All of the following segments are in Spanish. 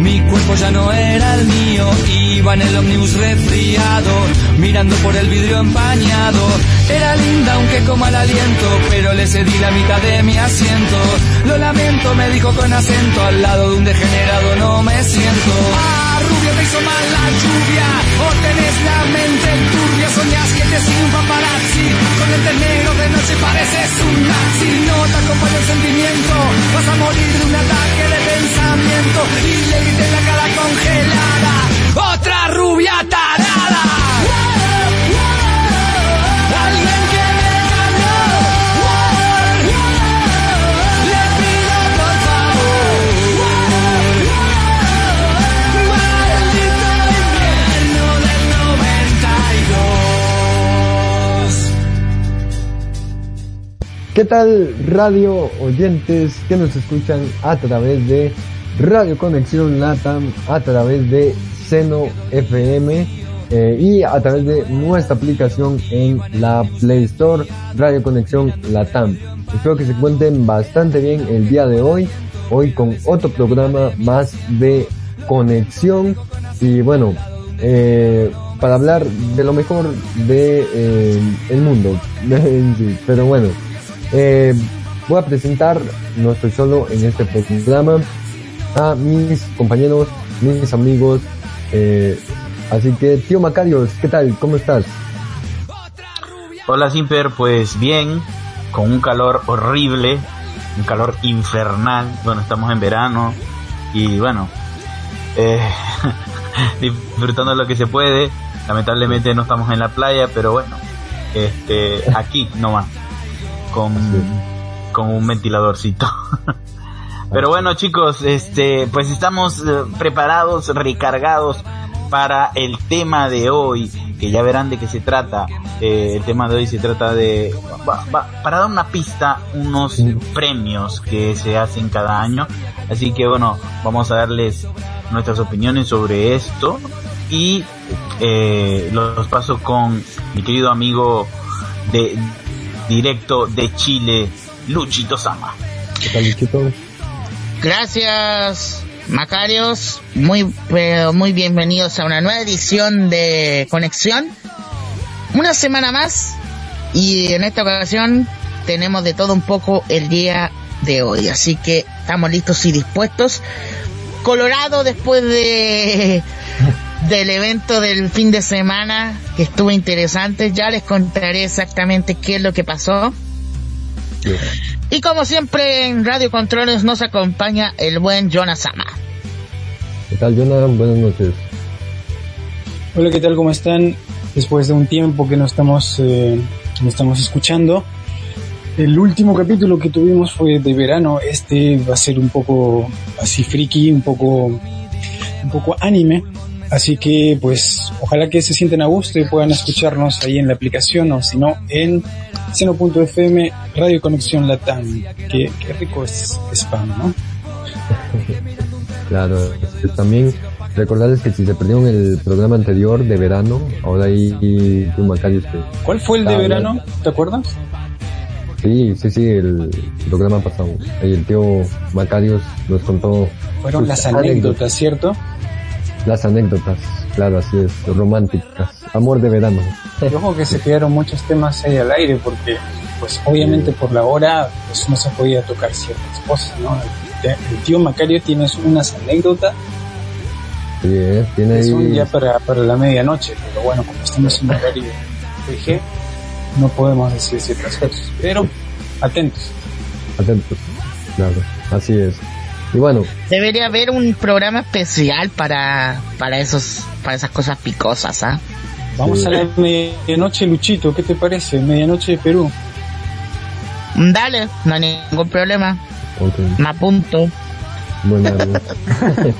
Mi cuerpo ya no era el mío, iba en el ómnibus resfriado, mirando por el vidrio empañado. Era linda aunque con mal aliento, pero le cedí la mitad de mi asiento. Lo lamento, me dijo con acento, al lado de un degenerado no me siento. Rubia, te hizo mal la lluvia, o tenés la mente turbia, soñás que te un paparazzi, con el negro de noche pareces un nazi. No te acompaña el sentimiento, vas a morir de un ataque de pensamiento y le grité la cara congelada. ¿Qué tal radio oyentes que nos escuchan a través de Radio Conexión Latam, a través de Seno FM eh, y a través de nuestra aplicación en la Play Store, Radio Conexión Latam. Espero que se encuentren bastante bien el día de hoy, hoy con otro programa más de conexión y bueno, eh, para hablar de lo mejor de eh, el mundo, pero bueno, eh, voy a presentar, no estoy solo en este programa, a mis compañeros, mis amigos. Eh, así que, tío Macarios, ¿qué tal? ¿Cómo estás? Hola Simper, pues bien, con un calor horrible, un calor infernal. Bueno, estamos en verano y bueno, eh, disfrutando lo que se puede. Lamentablemente no estamos en la playa, pero bueno, este, aquí nomás, con, con un ventiladorcito. Pero bueno chicos, este, pues estamos eh, preparados, recargados para el tema de hoy, que ya verán de qué se trata. Eh, el tema de hoy se trata de, va- va- para dar una pista, unos premios que se hacen cada año. Así que bueno, vamos a darles nuestras opiniones sobre esto y eh, los paso con mi querido amigo de directo de Chile, Luchito Sama. ¿Qué tal, Luchito? Gracias, Macarios. Muy, pero muy bienvenidos a una nueva edición de Conexión. Una semana más y en esta ocasión tenemos de todo un poco el día de hoy. Así que estamos listos y dispuestos. Colorado después de del evento del fin de semana que estuvo interesante. Ya les contaré exactamente qué es lo que pasó. Y como siempre en Radio Controles nos acompaña el buen Jonas Sama. ¿Qué tal, Jonathan? Buenas noches. Hola, ¿qué tal? ¿Cómo están? Después de un tiempo que no estamos, eh, no estamos escuchando. El último capítulo que tuvimos fue de verano. Este va a ser un poco así friki, un poco, un poco anime. Así que, pues, ojalá que se sienten a gusto y puedan escucharnos ahí en la aplicación o si no en seno.fm Radio Conexión Latam. Qué, qué rico es spam, ¿no? Claro, este, también recordarles que si se perdieron el programa anterior de verano, ahora hay tío Macarios que... ¿Cuál fue el de Ah, verano? ¿Te acuerdas? Sí, sí, sí, el programa pasado. Ahí el tío Macarios nos contó Fueron las anécdotas, ¿cierto? Las anécdotas, claro, así es, románticas. Amor de verano. Y ojo que se quedaron muchos temas ahí al aire porque pues obviamente por la hora pues no se podía tocar ciertas cosas, ¿no? El, el tío Macario tiene unas anécdotas Sí, eh, tiene ahí... son ya para, para la medianoche, pero bueno, como estamos en horario PG, no podemos decir ciertas cosas, pero atentos. Atentos. Claro, así es. Y bueno, Debería haber un programa especial para, para esos, para esas cosas picosas, ¿ah? Vamos Sí. a la medianoche, Luchito, ¿qué te parece? Medianoche de Perú. Dale, no hay ningún problema. ok, Me apunto. bueno.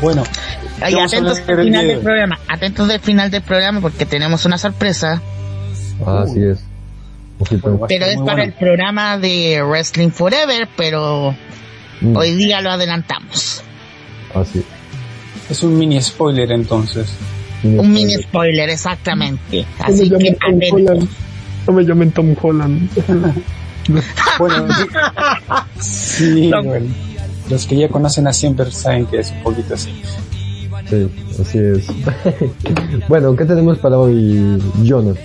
Bueno, Ay, atentos al del final del programa. Atentos del final del programa porque tenemos una sorpresa. así es. Pero es para bueno. el programa de Wrestling Forever, pero Mm, hoy día lo adelantamos. Así. Es un mini spoiler entonces. Un mini spoiler, exactamente. Así que. No me llamen Tom Holland. Bueno, sí, No. bueno, los que ya conocen a Siempre saben que es un poquito así. Sí, así es. bueno, ¿qué tenemos para hoy, Jonas?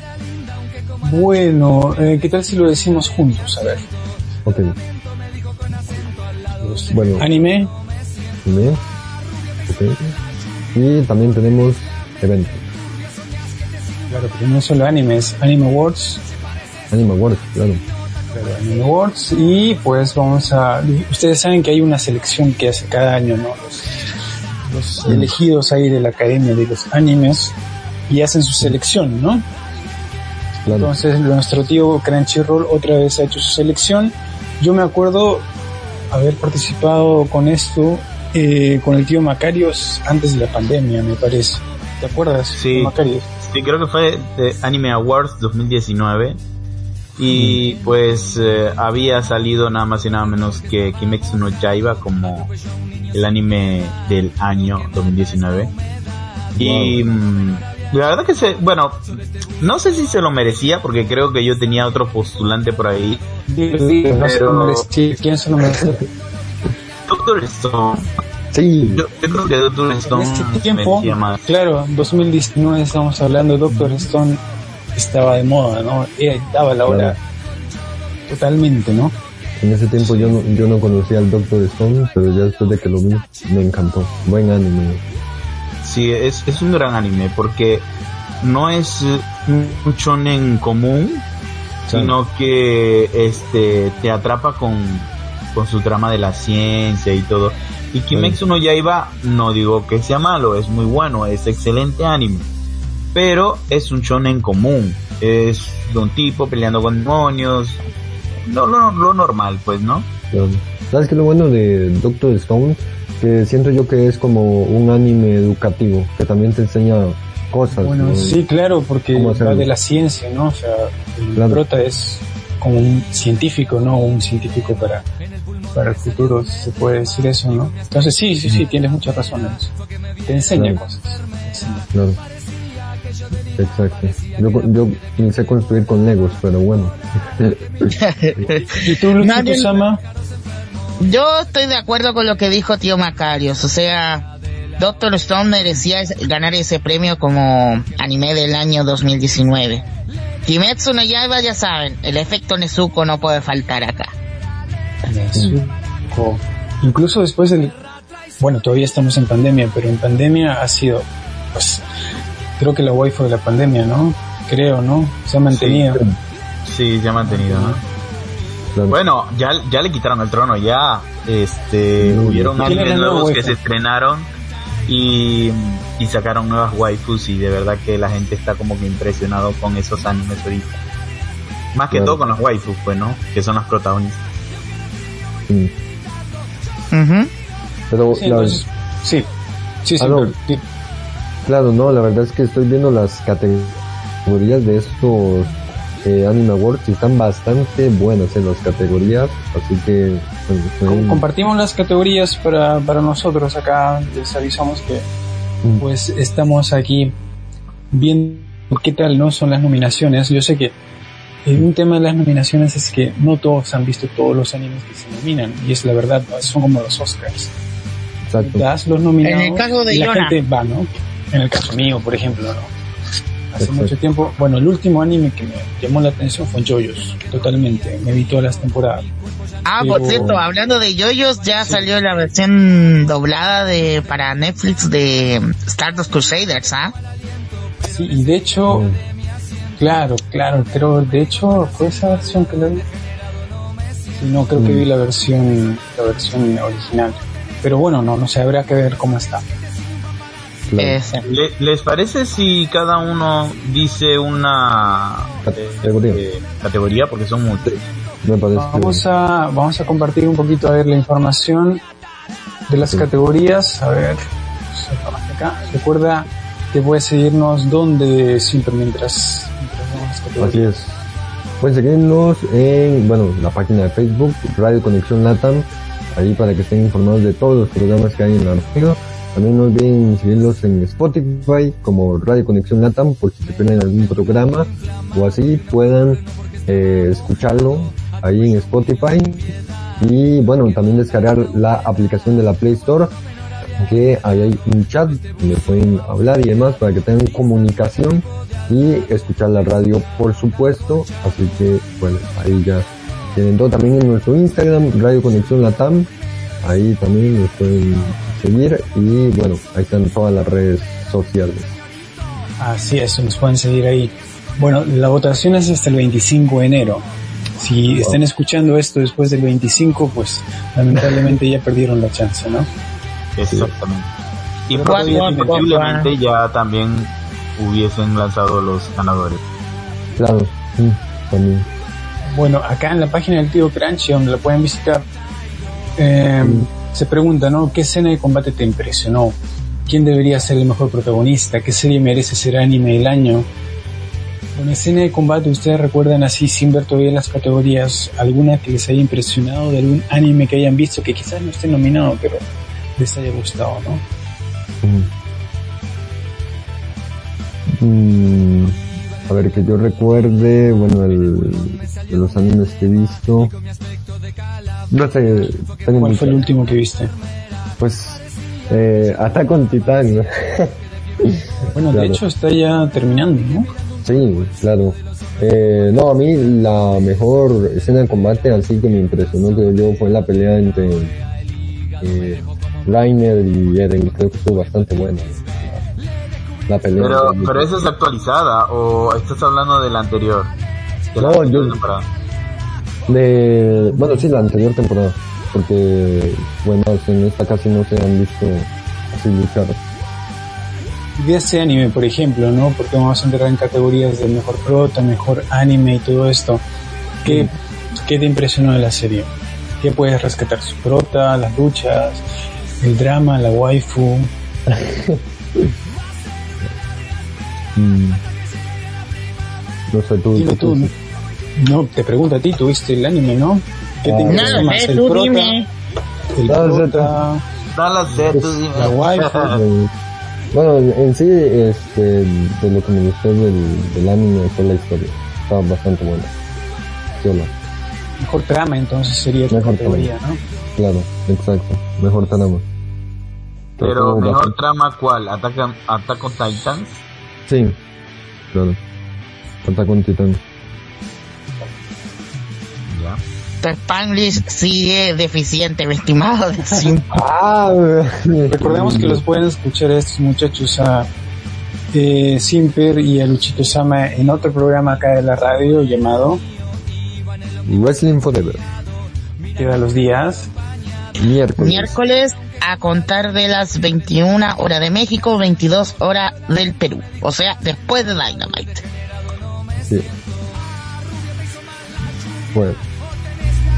Bueno, eh, ¿qué tal si lo decimos juntos? A ver. Ok, Bueno. Anime, ¿me? Ok. Y también tenemos eventos. claro, pero no solo anime, es Anime Awards, Anime Awards, claro. claro, Anime Awards, y pues vamos a... Ustedes saben que hay una selección que hace cada año, ¿no? Los, los elegidos ahí de la Academia de los Animes, y hacen su selección, ¿no? Claro. Entonces nuestro tío Crunchyroll otra vez ha hecho su selección. Yo me acuerdo haber participado con esto eh, con el tío Macarios antes de la pandemia, me parece. ¿Te acuerdas? Sí. Macarios? Sí, creo que fue de Anime Awards 2019. Y pues eh, había salido nada más y nada menos que Kimetsu no Yaiba como el anime del año 2019. Y mm, la verdad que se, bueno, no sé si se lo merecía porque creo que yo tenía otro postulante por ahí. Dilo, dilo, no sé Pero- cómo decir, ¿Quién se lo merece? Doctor Stone. Sí, Yo, yo creo que Doctor En Stone este tiempo, merecía más. claro, 2019 estamos hablando, Doctor Stone estaba de moda, ¿no? Era, daba la hora totalmente, ¿no? en ese tiempo yo no, yo no conocía al Doctor Stone, pero ya después de que lo vi, me encantó. Buen anime. Sí, es, es un gran anime porque no es un shonen común, sino que este te atrapa con, con su trama de la ciencia y todo. Y Kimetsu no Yaiba, no digo que sea malo, es muy bueno, es excelente anime. Pero es un shonen común, es de un tipo peleando con demonios, no, lo, lo normal pues, ¿no? ¿Sabes qué es lo bueno de Doctor Stone? Que siento yo que es como un anime educativo, que también te enseña cosas. Bueno, ¿no? sí, claro, porque ¿Cómo va de la ciencia, ¿no? O sea, el Claro. prota es como un científico, ¿no? Un científico para, para el futuro, si se puede decir eso, ¿no? Entonces sí, sí, sí, tienes mucha razón en eso. Te enseña Claro. cosas. te enseña. Claro. Exacto. Yo, yo pensé construir con Legos, pero bueno. ¿Y tú, Luchito Nadie- Sama? Yo estoy de acuerdo con lo que dijo tío Macarios, o sea, Doctor Stone merecía ganar ese premio como anime del año 2019. Kimetsu no Yaiba ya saben, el efecto Nezuko no puede faltar acá. Nezuko. Incluso después del... Bueno, todavía estamos en pandemia, pero en pandemia ha sido, pues, creo que la waifu de la pandemia, ¿no? Creo, ¿no? Se ha mantenido. Sí, se ha mantenido, ¿no? Bueno, ya, ya le quitaron el trono, ya este hubieron ¿Quién era animes nuevos que se estrenaron y, y sacaron nuevas waifus y de verdad que la gente está como que impresionado con esos animes ahorita. Más que Claro. todo con los waifus, pues, ¿no? Que son los protagonistas. Sí. Pero Sí, la- entonces, sí. Sí, sí, Ah, no. pero- sí. claro, no, la verdad es que estoy viendo las categorías de estos eh, Anime Awards y están bastante buenas en las categorías, así que pues, estoy- Com- compartimos las categorías para, para nosotros acá. Les avisamos que Mm. pues estamos aquí viendo qué tal no son las nominaciones. Yo sé que eh, un tema de las nominaciones es que no todos han visto todos los animes que se nominan y es la verdad, ¿no? son como los Oscars. exacto. Das los nominados En el caso de y la Yona. gente va, ¿no? En el caso mío, por ejemplo, ¿no? Hace mucho tiempo. Bueno, el último anime que me llamó la atención fue Joyos, totalmente. Me vi todas las temporadas. Ah, por cierto, hablando de yoyos, ya salió la versión doblada de para Netflix de Stardust Crusaders, ¿ah? Sí, y de hecho, Mm. claro, claro, pero de hecho fue esa versión que la vi. Sí, no, creo que vi la versión, la versión original. Pero bueno, no, no sé, habrá que ver cómo está. Claro. Es- Le- ¿Les parece si cada uno dice una Categoría. eh, categoría? Porque son parece. Vamos a, vamos a compartir un poquito a ver la información de las Sí. categorías. A ver, acá. Recuerda que puedes seguirnos donde siempre mientras, mientras Así es. Pueden seguirnos en, bueno, la página de Facebook, Radio Conexión Latam, ahí para que estén informados de todos los programas que hay en la radio. También no olviden seguirlos en Spotify como Radio Conexión Latam, por si se pierden algún programa o así puedan eh, escucharlo ahí en Spotify. Y bueno, también descargar la aplicación de la Play Store que ahí hay un chat donde pueden hablar y demás para que tengan comunicación y escuchar la radio por supuesto así que bueno ahí ya tienen todo también en nuestro Instagram Radio Conexión Latam ahí también nos pueden seguir y bueno ahí están todas las redes sociales Así es, nos pueden seguir ahí. Bueno, la votación es hasta el 25 de enero. Si están escuchando esto después del 25, pues lamentablemente ya perdieron la chance, ¿no? Exactamente. Y posiblemente ya también hubiesen lanzado los ganadores. claro sí, también Bueno, acá en la página del tío Crunchy, donde la pueden visitar, eh, se pregunta, ¿no? ¿Qué escena de combate te impresionó? ¿Quién debería ser el mejor protagonista? ¿Qué serie merece ser anime del año? Una escena de combate, ¿ustedes recuerdan así, sin ver todavía las categorías, alguna que les haya impresionado de algún anime que hayan visto, que quizás no esté nominado, pero les haya gustado, ¿no? Mm. Mm, a ver que yo recuerde bueno el, de los animes que he visto no sé tengo ¿Cuál fue el último que viste? pues eh, Attack on Titan Bueno, de hecho está ya terminando, ¿no? Sí, claro. Eh, no, a mí la mejor escena de combate así que me impresionó creo yo fue la pelea entre eh, Rainer y Eren. Creo que estuvo bastante buena. La pelea. Pero, pero esa es actualizada o estás hablando de la anterior. De la No, anterior yo- temporada. de, bueno, sí, la anterior temporada. Porque, bueno, en esta casi no se han visto así luchar. de este anime, por ejemplo, ¿no? Porque vamos a entrar en categorías de mejor prota, mejor anime y todo esto. ¿Qué, qué te impresionó de la serie? ¿Qué puedes rescatar? ¿Su prota, las luchas, el drama, la waifu? Mm. No sé, tú. Dime tú, ¿no? No, te pregunto a ti, ¿tuviste el anime, no? ¿Qué te Ah, No lo más? ¿El tú prota, dime. el No prota, No lo sé, tú dime. la? Eh, Bueno, en sí, este, de lo que me gustó del, del anime fue la historia. Estaba bastante buena. Sí. Mejor trama, entonces sería tu Mejor categoría, ¿no? Claro, exacto. Mejor trama. Pero mejor trama, ¿cuál? ¿Attack, on- Attack on Titan? Sí, claro. Attack on Titan. Ya. Tu Spanglish sigue deficiente, mi estimado. Ah, Recordemos que los pueden escuchar estos muchachos a eh, Simper y a Luchito Sama en otro programa acá de la radio llamado Wrestling Forever. Queda los días. Miércoles. Miércoles a contar de las 21 horas de México, 22 horas del Perú. O sea, después de Dynamite. Sí. Bueno,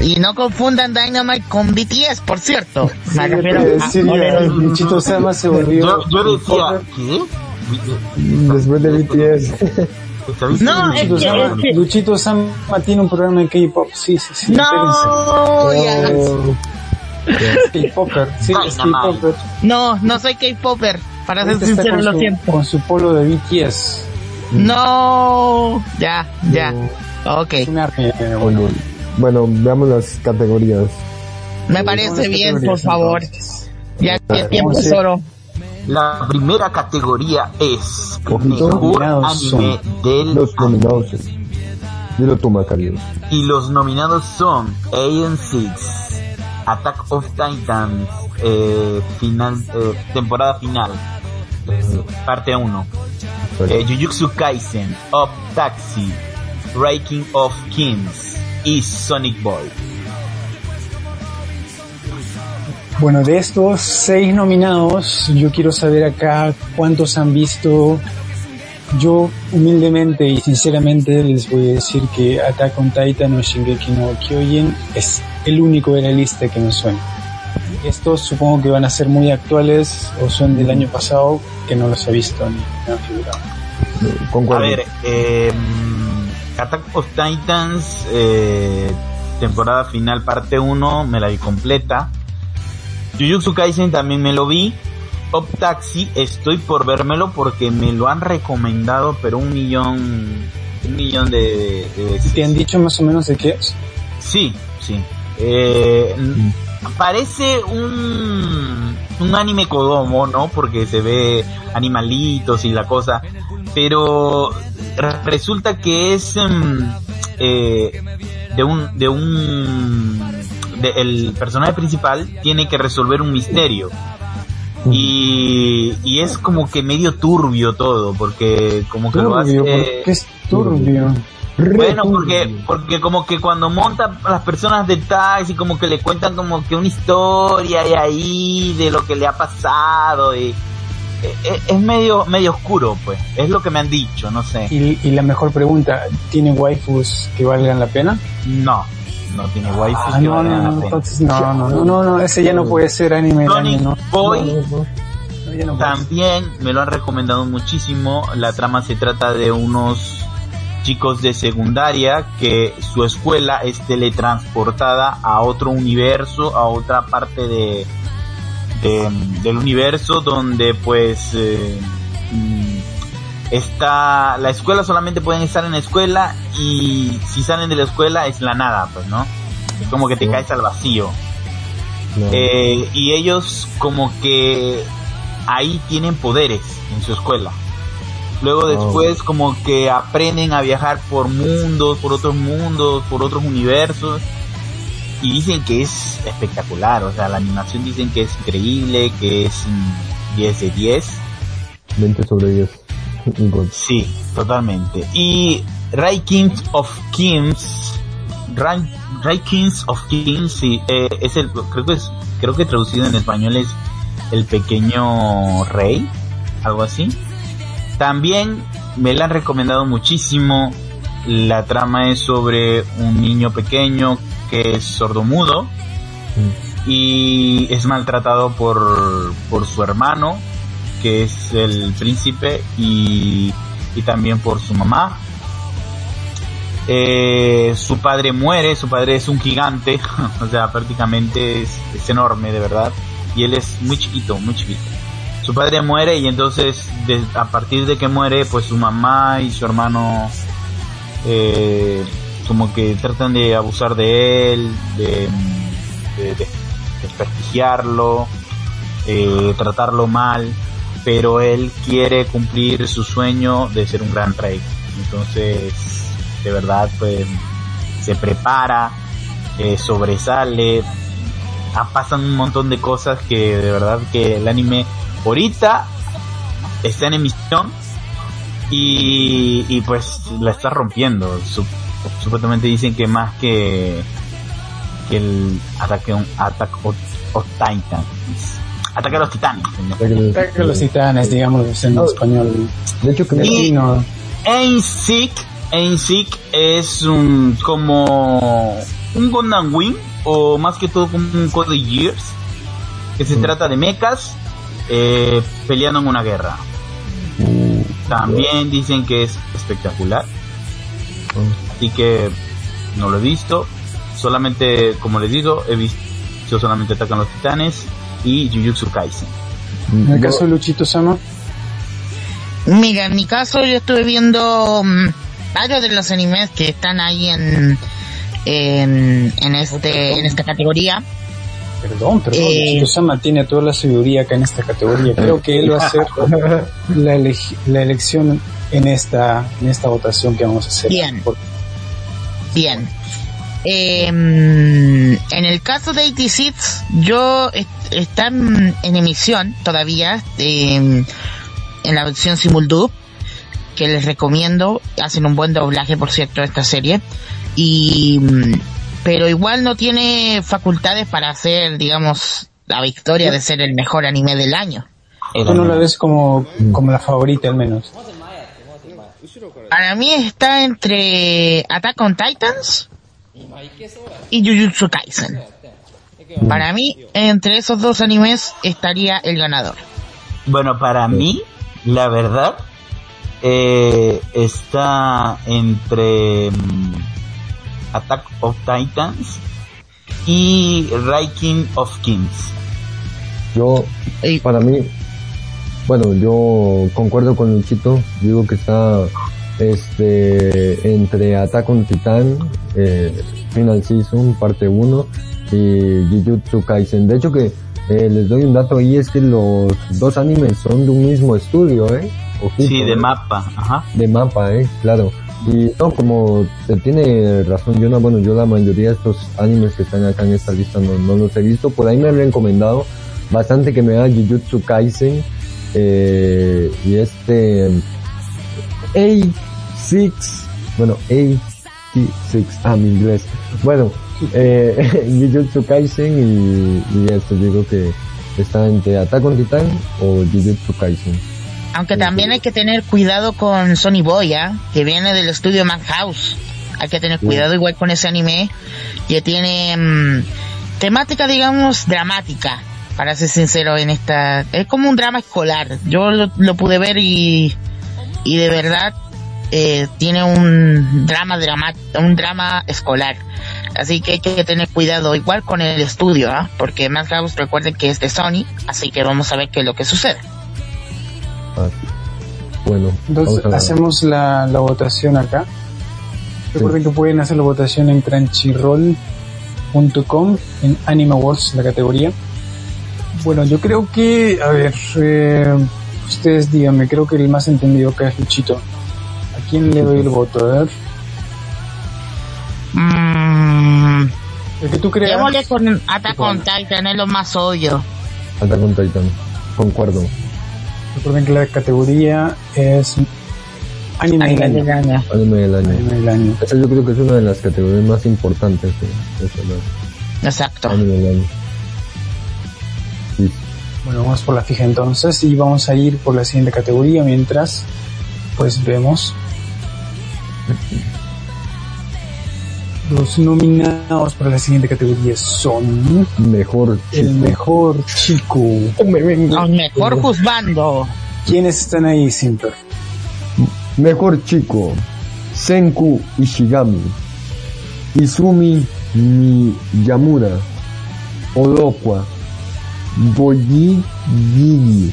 Y no confundan Dynamite con BTS, por cierto. Me Sí, refiero pero a sí. Luchito Sama se volvió. Yo, yo decía. ¿qué? después de BTS. No, es Luchito que- Sama, es que- Luchito Sama tiene un programa de K-pop. Sí, sí, sí. No, ya. K-Popper. Sí, es. K-Popper. No, no soy K-Popper. Para ser está sincero, con lo su- siento. Con su polo de BTS. No, ya, ya. Ok, arte, eh, Bueno, veamos las categorías. me parece bien, por favor. Ya que el tiempo es oro. La primera categoría es Ojito. mejor Nominados anime del Los nominados. Dilo tú, Macario. y los nominados son Alien Six, Attack of Titans, eh, final, eh, temporada final, eh, parte 1, eh, Jujutsu Kaisen, Up Taxi, Breaking of Kings y Sonic Boy. Bueno, de estos seis nominados, yo quiero saber acá cuántos han visto. Yo humildemente y sinceramente les voy a decir que Attack on Titan o Shingeki no Kyojin es el único de la lista que me suena. Estos supongo que van a ser muy actuales o son del año pasado que no los he visto ni me han figurado. A ver, eh, Attack of Titans, eh, temporada final parte 1, me la vi completa. Jujutsu Kaisen también me lo vi. Up Taxi, estoy por vérmelo porque me lo han recomendado, pero un millón, un millón de, de veces. ¿Te han dicho más o menos de qué es? Sí, sí. Eh, parece un, un anime Kodomo, ¿no? Porque se ve animalitos y la cosa. Pero re- resulta que es em, eh, de un, de un, de- el personaje principal tiene que resolver un misterio. Y, y es como que medio turbio todo, porque como que lo hace... ¿por qué es turbio? Bueno, porque, porque como que cuando monta a las personas de taxi, como que le cuentan como que una historia y ahí de lo que le ha pasado y e- e- es medio medio oscuro, pues. Es lo que me han dicho, no sé. Y, y la mejor pregunta, ¿tiene waifus que valgan la pena? No, no tiene Ah, que no, valgan no, la pena. entonces no, no, no, no, no, ese ya no puede ser anime Sonic ¿no? Boy. También me lo han recomendado muchísimo. La trama se trata de unos chicos de secundaria que su escuela es teletransportada a otro universo, a otra parte de, de- del universo donde pues eh, mm, está la escuela solamente pueden estar en la escuela y si salen de la escuela es la nada, pues, ¿no? Es como que te caes al vacío. Eh, y ellos como que ahí tienen poderes en su escuela. Luego Oh. después como que aprenden a viajar por mundos, por otros mundos, por otros universos. Y dicen que es espectacular, o sea, la animación dicen que es increíble, que es mm, 10 de 10. 20 sobre 10. Un gol. Sí, totalmente. Y Ray Kings of Kings, Ray, Ray Kings of Kings, sí, eh, es el, creo que es, creo que traducido en español es el pequeño rey, algo así. También me la han recomendado muchísimo. La trama es sobre un niño pequeño que es sordomudo Mm. y es maltratado por, por su hermano, que es el príncipe, y, y también por su mamá. Eh, su padre muere, su padre es un gigante, o sea, prácticamente es, es enorme, de verdad, y él es muy chiquito, muy chiquito. Su padre muere y entonces a partir de que muere, pues su mamá y su hermano eh, como que tratan de abusar de él, de, de- de desprestigiarlo, eh, tratarlo mal, pero él quiere cumplir su sueño de ser un gran rey. Entonces, de verdad, pues se prepara, eh, sobresale, ah, pasan un montón de cosas que de verdad que el anime ahorita está en emisión y, y pues la está rompiendo. Sup- supuestamente dicen que más que, que el ataque on- Attack of, Titans. Ataque a los titanes. Ataque a los titanes, digamos, en Oh. español. De hecho, que Y-. Einsick, Einsick es un como un Gundam Wing o más que todo como un Code Gears que se Mm. trata de mechas eh, peleando en una guerra. Uh, También dicen que es espectacular, así que no lo he visto. Solamente, como les digo, he visto solamente Atacan los Titanes y Jujutsu Kaisen. En el caso de Luchito Sama, Mira, en mi caso yo estuve viendo mm, varios de los animes que están ahí en, en, en este, en esta categoría. Perdón, perdón. Eh. Sama tiene toda la sabiduría acá en esta categoría. Creo que él va a ser la, elección en esta, en esta votación que vamos a hacer. Bien. Bien. Eh, en el caso de 86, yo est- está en, en emisión todavía eh, en la versión simuldub que les recomiendo. Hacen un buen doblaje, por cierto, de esta serie. Y mm, pero igual no tiene facultades para hacer, digamos, la victoria de ser el mejor anime del año. Tú no la ves como, como la favorita al menos. Para mí está entre Attack on Titans y Jujutsu Kaisen. Para mí, entre esos dos animes estaría el ganador. Bueno, para mí, la verdad, eh, está entre mm, Attack of Titans y Ranking of Kings. Yo, Y- para mí, bueno, yo concuerdo con Luchito, digo que está este entre Attack on Titan, eh, Final Season, parte 1 y Jujutsu Kaisen. De hecho que eh, les doy un dato ahí, es que los dos animes son de un mismo estudio, ¿eh? Ojito, Sí, de ¿eh? mapa, ajá. de mapa, eh, claro. Y no, como tiene razón Jonah, bueno, yo la mayoría de estos animes que están acá en esta lista no, no los he visto. Por ahí me han recomendado bastante que me haga Jujutsu Kaisen eh, y este A6, bueno, A6, ah, mi inglés. Bueno, eh, Jujutsu Kaisen y, y esto digo que está entre Attack on Titan o Jujutsu Kaisen. Aunque también hay que tener cuidado con Sony Boy, ¿ah? que viene del estudio Madhouse. Hay que tener cuidado igual con ese anime que tiene mm, temática, digamos, dramática. Para ser sincero en esta... Es como un drama escolar. Yo lo, lo pude ver y, y de verdad eh, tiene un drama, drama un drama escolar. Así que hay que tener cuidado igual con el estudio, ¿ah? porque Madhouse recuerden que es de Sony, así que vamos a ver qué es lo que sucede. Ah, bueno, Entonces vamos a- hacemos la, la votación acá. Recuerden que pueden hacer la votación en crunchyroll.com en Anime Awards, la categoría. Bueno, yo creo que, a ver, eh, ustedes díganme, creo que el más entendido acá es Luchito. ¿A quién le doy el voto? A ver, Mm, el que tú creas. Démosle con Attack on Titan, es lo más obvio. Attack on Titan. Concuerdo. Recuerden que la categoría es Anime del año. año. Anime del año. Anime del año. Esa yo creo que es una de las categorías más importantes de, de esta noche. Exacto. Anime del año. Sí. Bueno, vamos por la fija entonces y vamos a ir por la siguiente categoría mientras pues vemos los nominados para la siguiente categoría son Mejor el chico. mejor chico. Al mejor juzgando. ¿Quiénes están ahí, Simper? Mejor chico. Senku Ishigami. Izumi Miyamura. Odokwa. Boyi Gigi.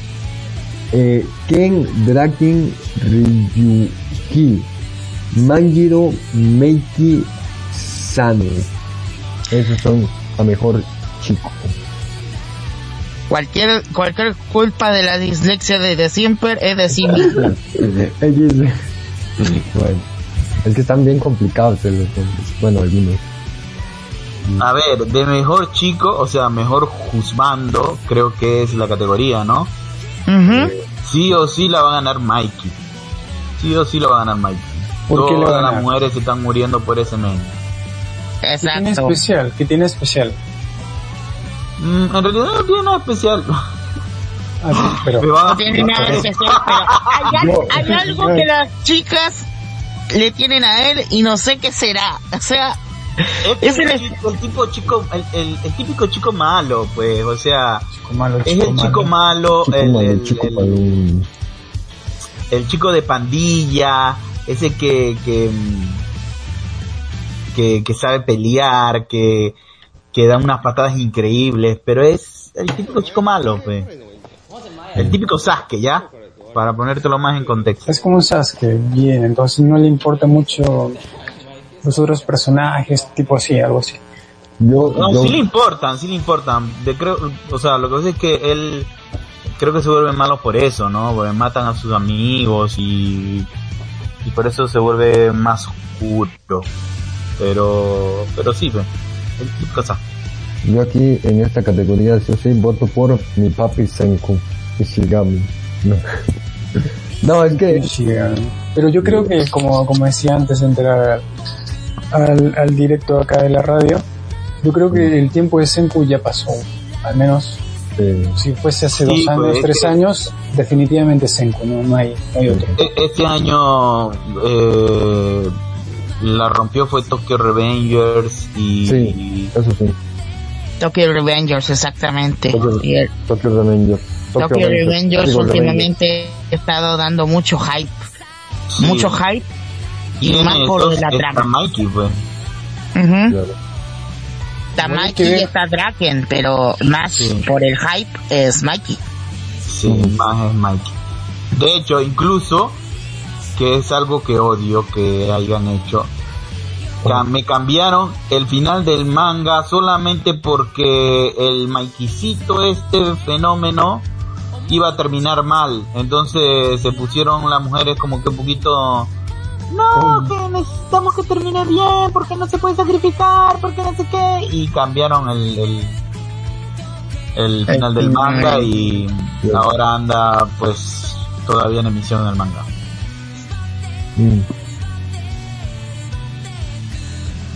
Eh, Ken Draken Ryuki. Manjiro Meiki Sane. Esos son a mejor chico. Cualquier, cualquier culpa de la dislexia de, de Simper es de sí mismo. Bueno, es que están bien complicados los nombres. Bueno, algunos. A ver, de mejor chico, o sea, mejor juzgando, creo que es la categoría, ¿no? Ujú. Sí o sí la va a ganar Mikey. Sí o sí la va a ganar Mikey. ¿Por qué la va a Todas las mujeres se están muriendo por ese men. ¿Qué tiene especial? ¿Qué tiene especial? Mm, en realidad no tiene nada especial. Ah, sí, pero No tiene nada especial, pero hay, al- hay algo que las chicas le tienen a él y no sé qué será. O sea, Es el, es- chico- el tipo chico, el, el- el típico chico malo, pues, o sea, chico malo, es chico el chico malo, Chico el, malo, el- chico malo. el chico de pandilla, ese que que, mm, que, que sabe pelear, que, que da unas patadas increíbles, pero es el típico chico malo, pues. El típico Sasuke, ¿ya? Para ponértelo más en contexto. Es como un Sasuke, bien, entonces no le importa mucho los otros personajes, tipo así, algo así. Yo, No, yo- sí le importan, sí le importan. De, creo, o sea, lo que pasa es que él creo que se vuelve malo por eso, ¿no? Porque matan a sus amigos y, y por eso se vuelve más oscuro. Pero, pero sí, pues, yo aquí en esta categoría sí o sí voto por mi papi Senku Ishigami. No, no es que. Pero yo creo que, como, como decía antes de entrar al, al directo acá de la radio, yo creo que el tiempo de Senku ya pasó. Al menos si fuese hace Sí, dos años, pues, es tres que- años, definitivamente Senku, no, no, hay, no hay otro. E- Este año eh, la rompió fue Tokyo Revengers y, Sí. eso sí, Tokyo Revengers, exactamente. Tokyo- Y el Tokyo Revengers. Tokyo Revengers últimamente ha estado dando mucho hype. sí. Mucho hype. Y más por la trama. Mikey, pues. Ujú. Claro. Está Bueno, Draken, pero más Sí. por el hype es Mikey. Sí, más es Mikey. De hecho, incluso, que es algo que odio que hayan hecho, me cambiaron el final del manga solamente porque el Mikeycito, este fenómeno, iba a terminar mal. Entonces se pusieron las mujeres como que un poquito... No, que necesitamos que termine bien, porque no se puede sacrificar, porque no sé qué. Y cambiaron el, el, el final del manga y ahora anda pues todavía en emisión el manga.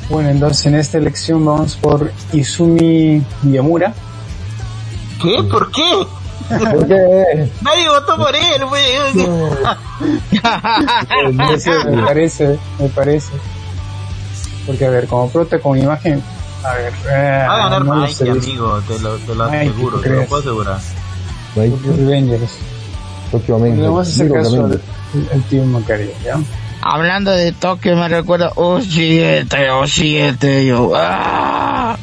Bueno, entonces en esta elección vamos por Izumi Yamura. ¿Qué? ¿Por qué? ¿Por qué? Nadie votó por él. No me parece, me parece. Porque a ver, como prota con imagen, a ver, eh, Va a ganar no Mikey, amigo, te lo, te lo Mikey, aseguro, ¿tú te lo puedo asegurar. Revengers. Tokyo Avengers. Le vamos a hacer caso al, al Macario, ¿ya? Hablando de Tokio me recuerda, oh siete, oh siete, yo, ah,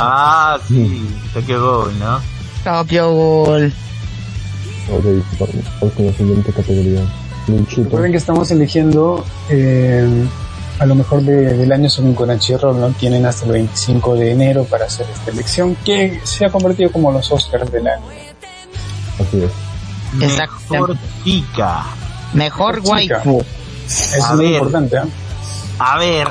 Ah, sí, te quedó, ¿no? Tokyo Ghoul. Ok, vamos vamos con la siguiente categoría. Luchito. Recuerden que estamos eligiendo eh, a lo mejor de- del año según Crunchyroll, ¿no? Tienen hasta el 25 de enero para hacer esta elección que se ha convertido como los Oscars del año. Así es. Exacto. Mejor chica. Mejor Chica. waifu. Eso A es muy ver. importante, ¿ah? A ver,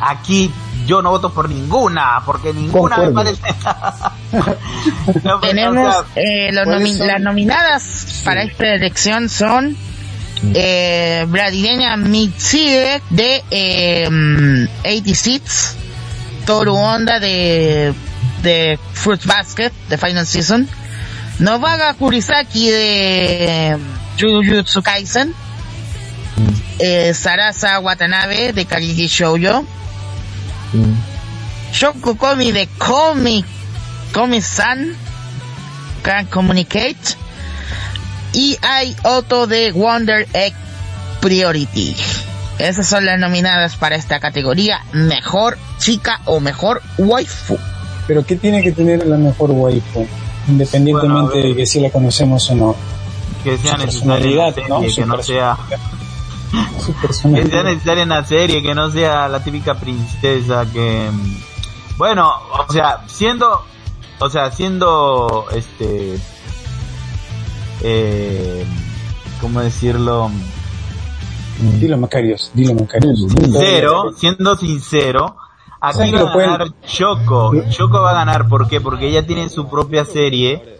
aquí yo no voto por ninguna, porque ninguna me parece. No, Tenemos o sea, eh, los ¿cuáles nomi- son? las nominadas para esta elección son eh, brasileña Mitsue de eh, 86, Toru Honda de, de Fruit Basket de Final Season, Novaga Kurisaki de Jujutsu Kaisen, eh, Sarasa Watanabe de Karigi Shoujo. Shoko Komi de Komi, Komi-san, Can Communicate, y hay Otto de Wonder Egg Priority. Esas son las nominadas para esta categoría, mejor chica o mejor waifu. Pero ¿qué tiene que tener la mejor waifu? Independientemente Bueno, de que si la conocemos o no. que sea Su necesaria ¿no? que Su no sea Su que sea necesaria en la serie, que no sea la típica princesa que bueno, o sea, siendo o sea, siendo este eh ¿cómo decirlo? Dilo Macarios, dilo Macarios. Sincero, siendo sincero, aquí va a ganar Choco. Choco va a ganar, ¿por qué? Porque ella tiene su propia serie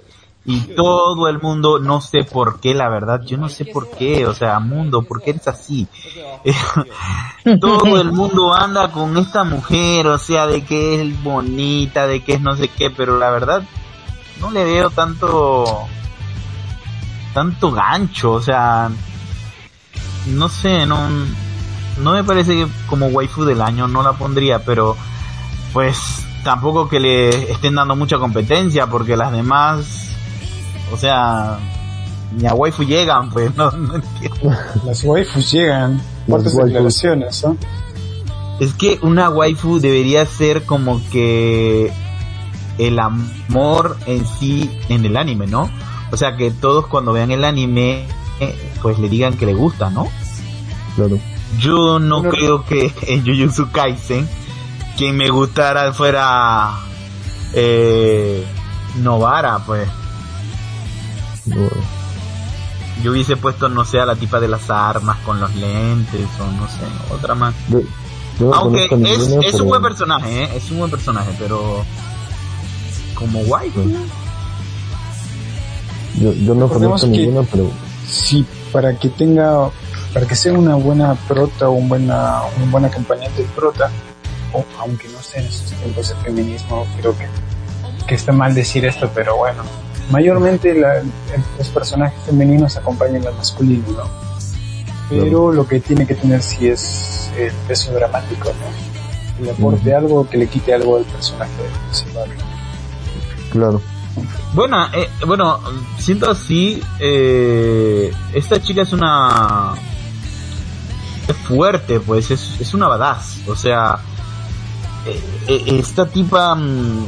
y todo el mundo, no sé por qué, la verdad, yo no sé por qué, o sea, mundo, ¿por qué eres así? todo el mundo anda con esta mujer, o sea, de que es bonita, de que es no sé qué, pero la verdad, no le veo tanto, tanto gancho, o sea, no sé, no, no me parece que como waifu del año no la pondría, pero pues tampoco que le estén dando mucha competencia porque las demás, o sea, ni a waifu llegan, pues no, no entiendo. Las waifus llegan, fuertes declaraciones, ¿no? Es que una waifu debería ser como que el amor en sí en el anime, ¿no? O sea, que todos cuando vean el anime, eh, pues le digan que le gusta, ¿no? Claro. Yo no Bueno, creo que en Jujutsu Kaisen quien me gustara fuera eh, Novara, pues. No. Yo hubiese puesto, no sé, a la tipa de las armas con los lentes o no sé, otra más. Yo, yo no Aunque es, ninguna, es pero- un buen personaje, ¿eh? es un buen personaje, pero como guay. Yo, yo no conozco ninguna, pero Sí, para que tenga, para que sea una buena prota o un buena, un buen acompañante de prota, o aunque no sea en esos tiempos de feminismo, creo que, que está mal decir esto, pero bueno, mayormente la- los personajes femeninos acompañan al masculino, ¿no? Pero lo que tiene que tener sí es el peso dramático, ¿no? Que le aporte Ujú. algo, que le quite algo al personaje principal. claro. Bueno, eh, bueno, siento así, eh, esta chica es una... Es fuerte, pues, es, es una badass. O sea, eh, eh, esta tipa mm,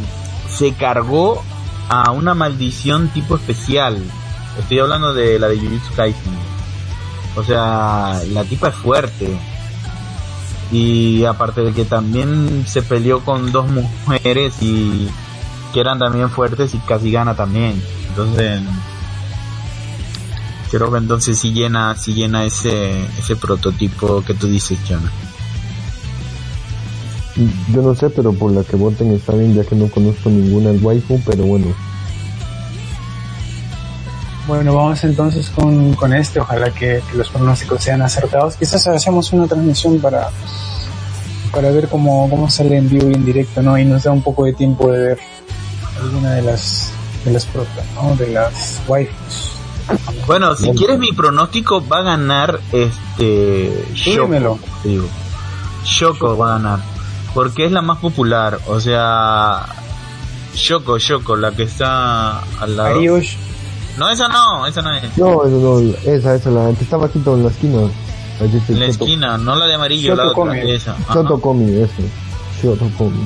se cargó a una maldición tipo especial. Estoy hablando de la de Jujutsu Kaisen. O sea, la tipa es fuerte. Y aparte de que también se peleó con dos mujeres y que eran también fuertes y casi gana también. Entonces, creo que entonces sí llena, sí llena ese, ese prototipo que tú dices, Jonah. Yo no sé, pero por la que voten está bien, ya que no conozco ninguna en waifu, pero bueno. Bueno, vamos entonces con, con este. Ojalá que, que los pronósticos sean acertados. Quizás hacemos una transmisión para, para ver cómo, cómo sale en vivo y en directo, ¿no? Y nos da un poco de tiempo de ver alguna de las de las protas, ¿no? De las waifus. Bueno, si quieres mi pronóstico, va a ganar este Dímelo. Digo. Shoko va a ganar. Porque es la más popular. O sea, Shoko, Shoko, la que está al lado. Ariush, No, esa no, esa no es. No, eso no, esa, esa, la que está bajito en la esquina. En la Shoto- esquina, no la de amarillo, la Shoto otra, Komi. esa. Ajá. Shotokomi, eso. Shotokomi.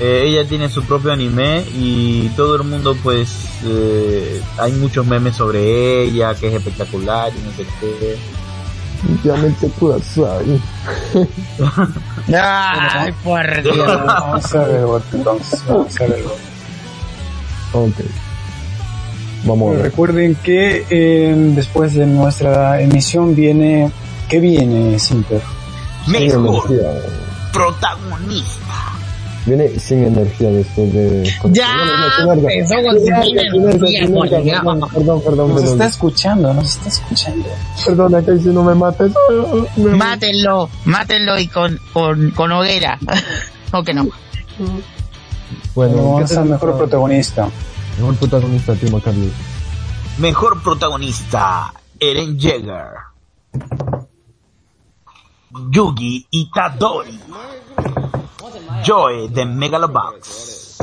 Eh, ella tiene su propio anime y todo el mundo pues eh, hay muchos memes sobre ella que es espectacular y no sé qué Ya me te kudasai. Ay, por Dios. vamos a ver. Vamos a ver. Ok. Vamos a ver. recuerden que eh, después de nuestra emisión viene. ¿Qué viene, Simper? Mejor protagonista Viene sin energía después de... Ya, empezó con sin energía, por Dios. Perdón, perdón, perdón. Nos está escuchando, nos está escuchando. Perdona, que si no me mates. Me- Mátenlo, mátenlo y con, con, con hoguera. ¿O que no? Bueno, Bueno, ¿qué vamos al tenemos mejor protagonista. Mejor protagonista, Timo Carlos. mejor protagonista Eren Jaeger Yugi Itadori Joe de Megalobox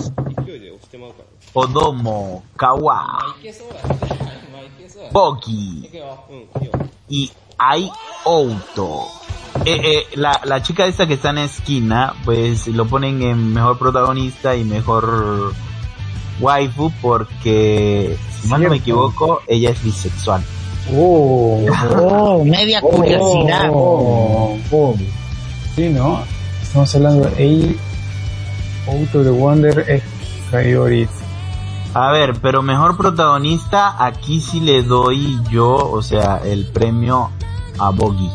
Odomo Kawa Bogi y Ai Outo. Eh, eh, la, la chica esta que está en la esquina, pues lo ponen en mejor protagonista y mejor waifu porque, si mal no me equivoco, ella es bisexual. Oh, Oh, media curiosidad. oh, Oh, sí, ¿no? Estamos hablando de Auto de Wonder es Kaori. A ver, pero mejor protagonista, aquí sí le doy yo, o sea, el premio a Bogi.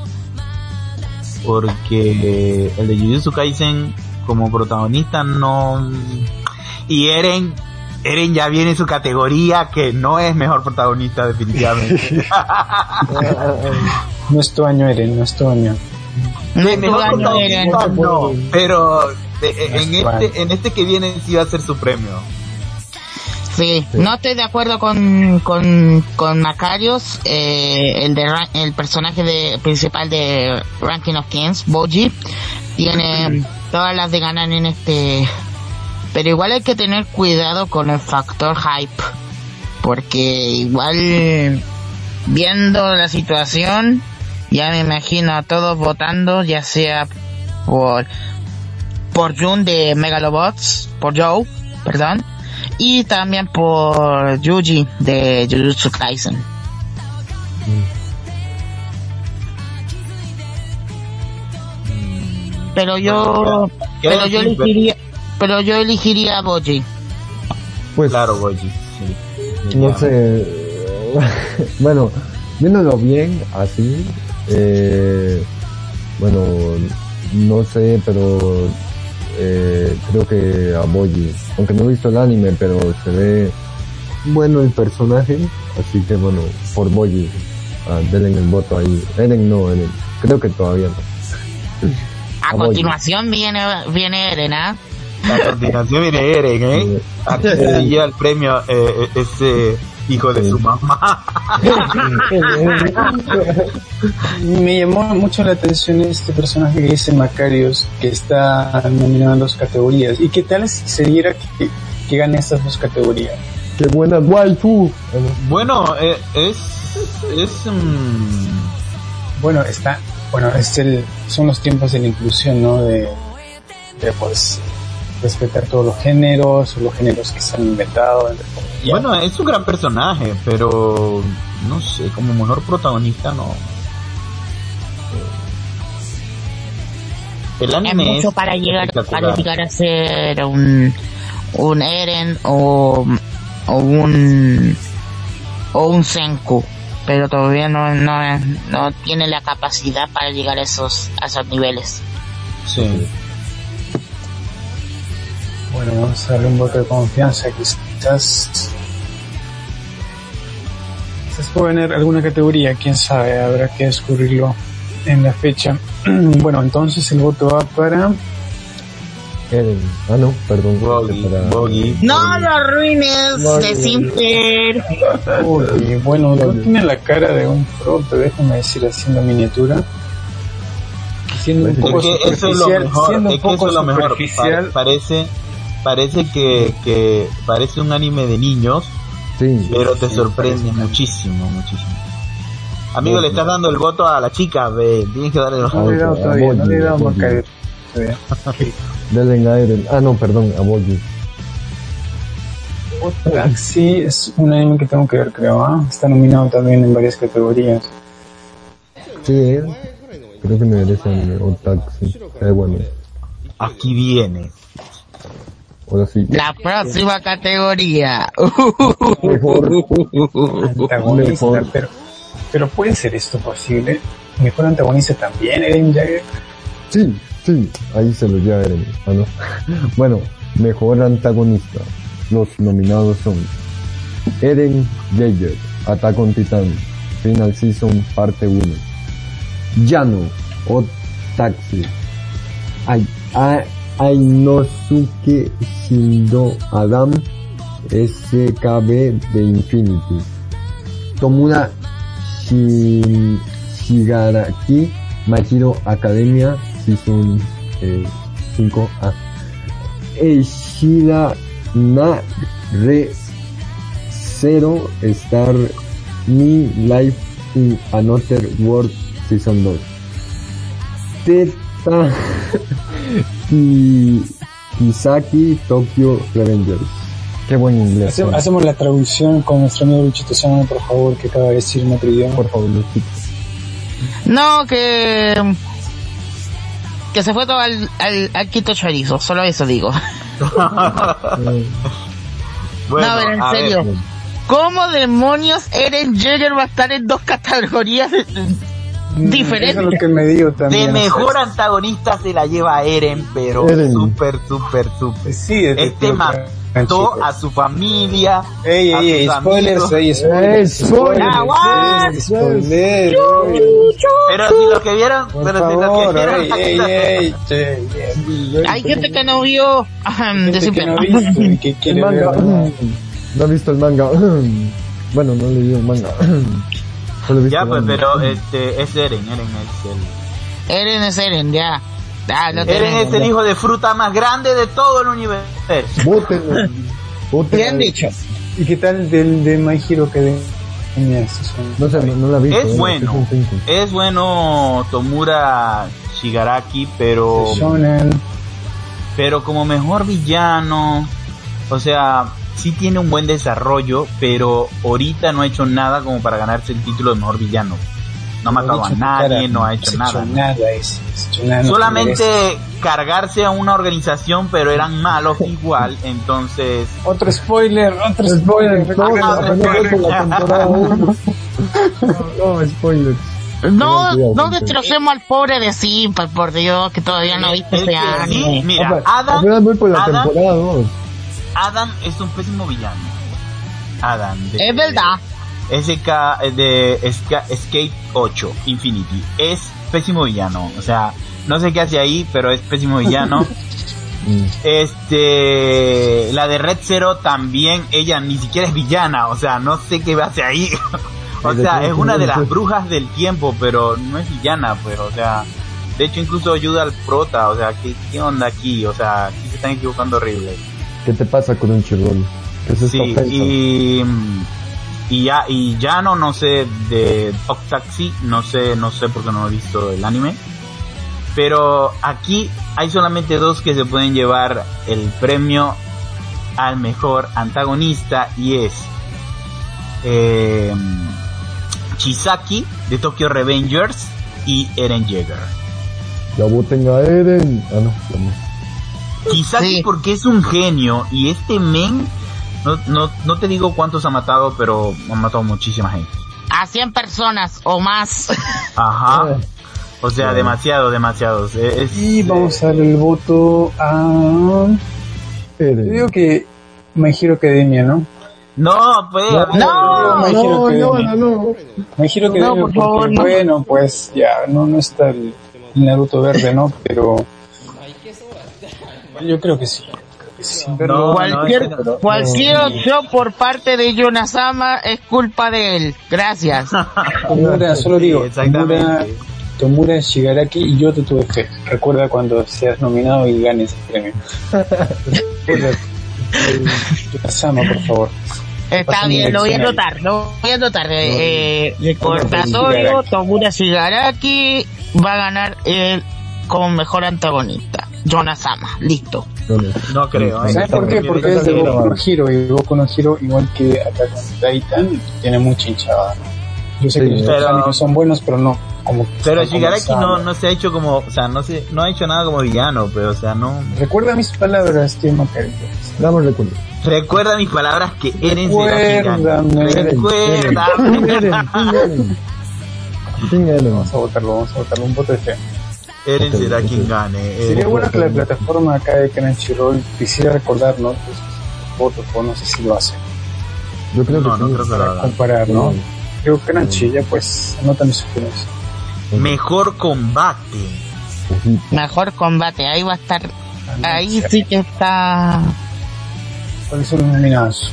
Porque el de Jujutsu Kaisen como protagonista no... Y Eren, Eren ya viene en su categoría que no es mejor protagonista definitivamente. No es tu año, Eren, no es tu año. No protagonista Eren. no, pero en, Es este, en este que viene sí va a ser su premio. Sí, no estoy de acuerdo con, con, con Macarios, eh, el de el personaje de, principal de Ranking of Kings, Boji, tiene todas las de ganar en este, pero igual hay que tener cuidado con el factor hype, porque igual viendo la situación, ya me imagino a todos votando, ya sea por, por Jun de Megalobots, por Joe, perdón, y también por Yuji de Jujutsu Kaisen. pero yo, pero yo elegiría, pero yo elegiría a Boji. Pues, Claro, Boji. Sí. no sé. bueno, viéndolo bien así, eh, bueno, no sé, pero eh, creo que a Boji, aunque no he visto el anime, pero se ve bueno el personaje, así que bueno, por Boji, ah, denle el voto ahí. Eren no, Eren, creo que todavía no. A A Boji. continuación viene, viene Eren, ¿ah? A continuación viene Eren, ¿eh? A que se lleva el premio eh, eh, ese hijo de su mamá. Me llamó mucho la atención este personaje que dice Macarios, que está nominado en dos categorías. ¿Y qué tal si se diera que, que gane estas dos categorías? ¡Qué buena waifu! Bueno, eh, es... es mm, Bueno, está, bueno, es el, son los tiempos de la inclusión, ¿no? De, de pues respetar todos los géneros, los géneros que se han inventado. Bueno, es un gran personaje, pero no sé, como mejor protagonista no. El Es anime mucho es para llegar, para llegar a ser un, un Eren o, o un, o un Senku. Pero todavía no, no, no tiene la capacidad para llegar a esos, a esos niveles. Sí. Bueno, vamos a darle un voto de confianza, quizás. Quizás puede tener alguna categoría, quién sabe, habrá que descubrirlo en la fecha. bueno, entonces el voto va para. Eren. Ah, no, perdón. Bogi, para-. No lo arruines, de Simper. Uy, bueno, no tiene la cara de un frote, déjame decir, haciendo miniatura. Siendo un poco Es que eso es lo superficial, mejor, siendo un es que eso poco es lo mejor. parece, parece que, que parece un anime de niños, Sí. pero te sorprende muchísimo, muchísimo. Amigo, le estás dando el voto a la chica, ve, tienes que darle el No le Ah, todavía, no le. Denle a Eren. Ah, no, perdón, a Bogi. Taxi es un anime que tengo que ver, creo. ¿ah? Está nominado también en varias categorías. Sí, eh. creo que merecen un taxi. Bueno. Aquí viene. Sí. La próxima categoría. Mejor. Antagonista, Mejor. pero, pero puede ser esto posible. Mejor antagonista también, Eren Jagger. Sí, sí, ahí se lo lleva Eren. Ah, no. Bueno, mejor antagonista. Los nominados son Eren Jaeger, Attack on Titan, Final Season Parte 1. Yano, o Taxi. Ai, Ai- Ainosuke Shindo Adam, SKB de Infinity. Tomura Shin- Shigaraki, My Hero Academia, Season 5. ah. Eishida na Zero Star Mi Life in Another World Season 2. Teta Kisaki Tokyo Revengers. Qué buen inglés. Hace- hacemos la traducción con nuestro amigo Luchito Sama, por favor, que acaba de decir en otro idioma. Por favor, Luchito. No, que. Que se fue todo al, al, al Quito Chorizo, solo eso digo. Bueno, no, pero en a ver, serio. ¿Cómo demonios Eren Jaeger va a estar en dos categorías Eso es lo que me digo también. de mejor antagonista se la lleva Eren, pero Eren. súper, súper, súper. Sí, Este detective, mató a su familia. Ey, ey, ey, spoilers, ey, spoilers. ¡Eh, spoilers! Ah, spoilers, Pero si lo que vieron, Por pero si lo que favor, vieron, ey, ey, ey. Hay gente que no vio de que no ha visto que El quiere manga. ver. No he visto el manga. Bueno, no leído el manga. Solo Ya, el pues, pero este es Eren, Eren es el. Eren es Eren, ya. Ah, lo Eren es el hijo de fruta más grande de todo el universo. Vótenlo. Bien dicho. ¿Y qué tal del de My Hero Academia? Son- No sé, no, no la vi. Es bueno, es bueno Tomura Shigaraki, pero pero como mejor villano, o sea, sí tiene un buen desarrollo, pero ahorita no ha hecho nada como para ganarse el título de mejor villano. No ha matado a nadie, no ha hecho nada. nada, es, es hecho nada, no te Solamente cargarse a una organización, pero eran malos igual, entonces... Otro spoiler, otro Spoiler, spoiler. no, apenas voy por la temporada uno. No, no, spoilers. No, cuidado, no con destrocemos al pobre de Simple, por Dios, que todavía no viste sí, anime. mira, Adam, apenas voy por la Adam, temporada 2. Adam es un pésimo villano. Adam. de- Es verdad. SK de Ska- Skate 8 Infinity es pésimo villano. O sea, no sé qué hace ahí, pero es pésimo villano. Mm. Este, la de Red Zero también, ella ni siquiera es villana, o sea, no sé qué hace ahí. o De sea, es una de las brujas del tiempo, pero no es villana, pues, o sea, de hecho incluso ayuda al prota, o sea, ¿qué, qué onda aquí? O sea, aquí se están equivocando horrible. ¿Qué te pasa con un chirrón? ¿Qué es esta Sí, y, y ya, y ya no, no sé de Dog Taxi, no sé, no sé porque no he visto el anime. Pero aquí hay solamente dos que se pueden llevar el premio al mejor antagonista y es eh, Chisaki de Tokyo Revengers y Eren Jaeger. Ya voten a Eren. Ah, no, no. Sí. porque es un genio y este men, no, no, no te digo cuántos ha matado, pero ha matado muchísima gente. A 100 personas o más. Ajá. O sea, demasiado, demasiados. Es- Y vamos a darle el voto a... Yo digo que Hero Academia, ¿no? No, pues. No, No, no, no, no, no. Hero Academia No, por porque, favor, no. bueno, pues ya, no, no está el, el Naruto verde, ¿no? Pero... Yo creo que sí. No, cualquier no, no. cualquier opción por parte de Yonasama es culpa de él. Gracias. Tomura, solo digo. Tomura, Tomura Shigaraki y yo te tuve fe. Recuerda cuando seas nominado y ganes el premio. Recuerda, eh, Sama, por favor. Está bien, lo voy a anotar, lo voy a anotar. Eh, recordatorio, Tomura Shigaraki va a ganar el como mejor antagonista. Yonasama, listo. No, no. No creo. ¿eh? ¿Sabes por qué? Porque es de. Boku no Hero y Boku no Hero, igual que Attack on Titan, tiene mucha hinchada. Yo sé Sí, que los pero- animes son buenos, pero no como. Pero Shigaraki no, Sama. no se ha hecho como, o sea, no se, no ha hecho nada como villano, pero o sea, no. Recuerda mis palabras, tío Macario. Damos recuerdo. Recuerda mis palabras que Eren será. Recuerda. Eren, King Eren. King Eren. Vamos a votarlo, vamos a votarlo un voto de fe. Eren será quien gane. eh. Sería bueno que la plataforma acá de Crunchyroll quisiera recordarnos pues, votos, o no sé si lo hace, Yo creo que No, no sí. creo que lo para haga. comparar, ¿no? Creo que Crunchy ya pues anotan mis opiniones. Mejor combate. Mejor combate, ahí va a estar. Ahí sí que está. ¿Cuáles son los nominados?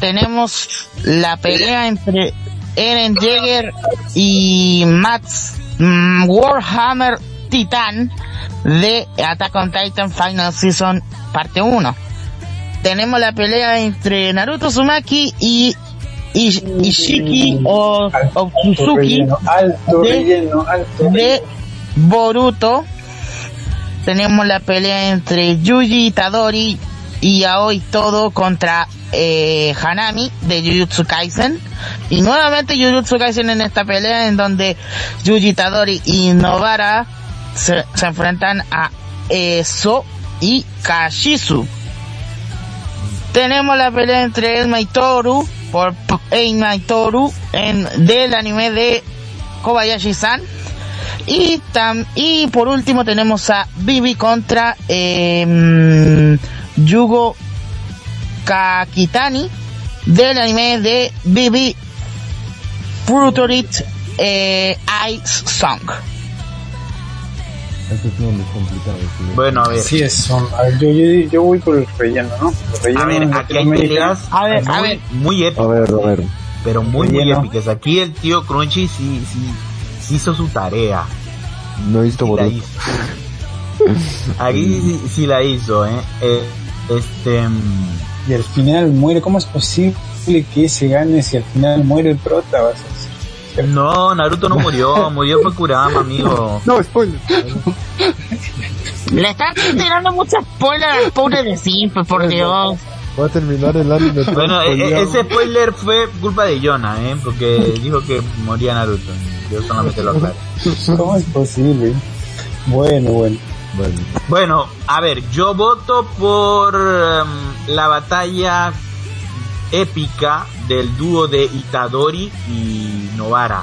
Tenemos la pelea entre Eren Jaeger y Max mm, Warhammer Titan de Attack on Titan Final Season parte 1. Tenemos la pelea entre Naruto Uzumaki y Ish- Ishiki o, o Alto Suzuki relleno, alto de- relleno, alto de Boruto. Tenemos la pelea entre Yuji Itadori y Aoi Todo contra eh, Hanami de Jujutsu Kaisen. Y nuevamente Jujutsu Kaisen en esta pelea en donde Yuji Itadori y Novara se, enfrentan a Eso y Kashizu. Tenemos la pelea entre Elma y por Elma en, del anime de Kobayashi-san. Y, tam, y por último tenemos a Bibi contra eh, Yugo Kakitani del anime de Bibi Fruitorit eh, Ice Song. Este es uno de los complicados. sí. Bueno, a ver. Así es, son, a ver, yo, yo, yo voy por el relleno, ¿no? El relleno A ver, aquí hay peleas A ver, a muy, ver. muy A épicas, ver, a ver. pero muy, muy épicas. Aquí el tío Crunchy sí, sí, sí hizo su tarea. No he visto Sí la Boruto. hizo. Aquí sí, sí la hizo, ¿eh? Eh, Este... mm, Y al final muere, ¿cómo es posible que se gane si al final muere el prota? Vas a decir? No, Naruto no murió, murió fue Kurama, amigo. No, spoiler. Le están tirando muchas spoilers al pobre de Simple, por Dios. Va a terminar el anime. Bueno, e- e- ese spoiler fue culpa de Jonah, ¿eh? Porque dijo que moría Naruto. Yo solamente lo aclaro. ¿Cómo es posible? Bueno, bueno. Bueno, Bueno, a ver, yo voto por em, la batalla épica del dúo de Itadori y Novara.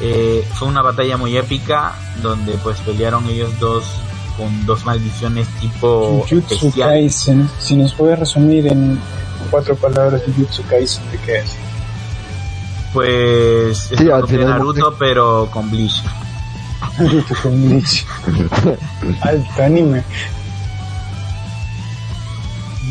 Eh, fue una batalla muy épica donde pues pelearon ellos dos con dos maldiciones tipo Jujutsu especial. Kaisen, si nos puede resumir en cuatro palabras Jujutsu Kaisen, ¿de qué es? Pues es Sí, lo al que final- Naruto pero con Bleach. Alto anime.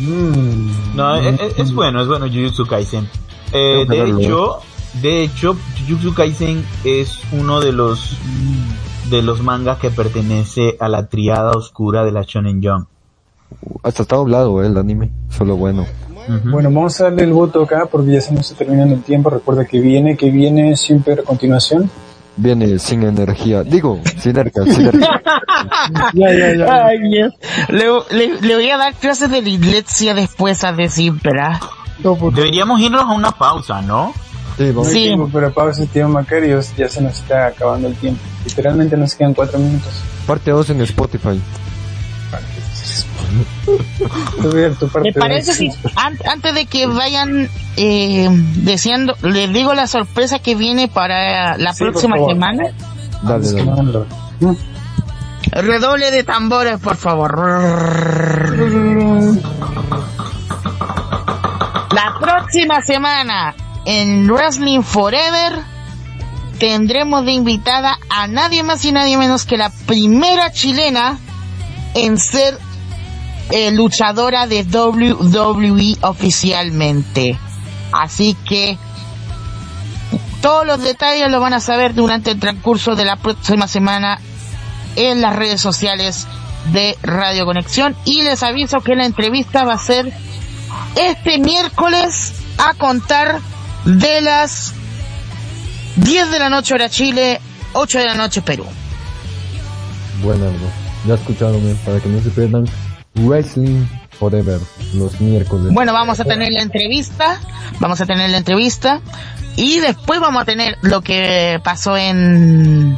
Mm. No, es, es- es bueno, es bueno Jujutsu Kaisen. Eh, de hecho, de hecho, Jujutsu Kaisen es uno de los de los mangas que pertenece a la triada oscura de la Shonen Jump. hasta está doblado eh, el anime. Solo bueno. Bueno, vamos a darle el voto acá porque ya se nos está terminando el tiempo. Recuerda que viene, que viene siempre a continuación. Viene sin energía. Digo, sinergia, sinergia. Ya, ya, ya. Ay, Dios. Le, le- le voy a dar clases de dislexia después a decir, ¿verdad? Deberíamos irnos a una pausa, ¿no? Sí, No vamos. Sí. tiempo para pausa, tío Macarios. Ya se nos está acabando el tiempo. Literalmente nos quedan cuatro minutos. Parte 2 en Spotify. ¿Me parece si an- antes de que vayan eh, deseando, les digo la sorpresa que viene para la Sí, próxima semana? Dale. Redoble de tambores, por favor. La próxima semana en Wrestling Forever tendremos de invitada a nadie más y nadie menos que la primera chilena en ser eh, luchadora de WWE oficialmente. Así que todos los detalles los van a saber durante el transcurso de la próxima semana en las redes sociales de Radio Conexión y les aviso que la entrevista va a ser este miércoles a contar de las 10 de la noche hora Chile, 8 de la noche Perú. Bueno. Ya escucharon, para que no se pierdan Wrestling Forever los miércoles. Bueno, vamos a tener la entrevista, vamos a tener la entrevista y después vamos a tener lo que pasó en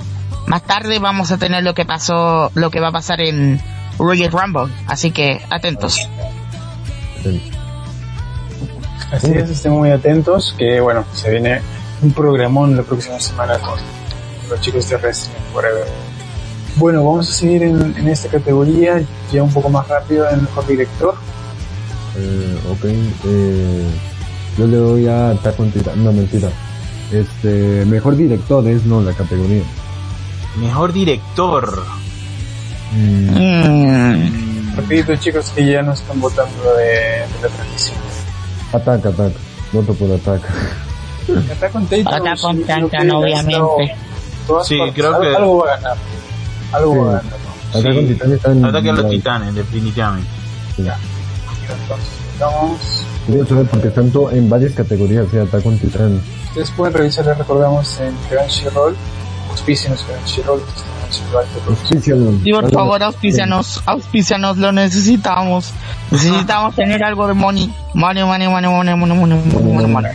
más tarde vamos a tener lo que pasó, lo que va a pasar en Royal Rumble, así que atentos. Así es, estén muy atentos, que bueno, se viene un programón la próxima semana con los chicos de Wrestling Forever. Bueno, vamos a seguir en, en esta categoría, ya un poco más rápido, el mejor director. Eh, ok, eh, yo le doy a Attack on Titan. No, mentira. Este, mejor director es no la categoría. Mejor director. Mm. Rapidito chicos que ya no están votando de, de la transmisión. Attack, Attack. Voto por Attack. Attack on Titan, si Titan, obviamente. Sí, creo que- Algo va a ganar. Algo Sí. va a ganar, ¿no? Attack on Sí. Titan está en... Ataque a los titanes, definitivamente. sí. Entonces, vamos. Quería saber porque tanto en varias categorías, sí, Attack on Titan. Ustedes pueden revisar, les recordamos, en Crunchyroll. Auspícenos Crunchyroll. están. Auspícianos. Y por favor, auspicianos, auspicianos, lo necesitamos. Necesitamos tener algo de money. Money, money, money, money, money, money, money, money.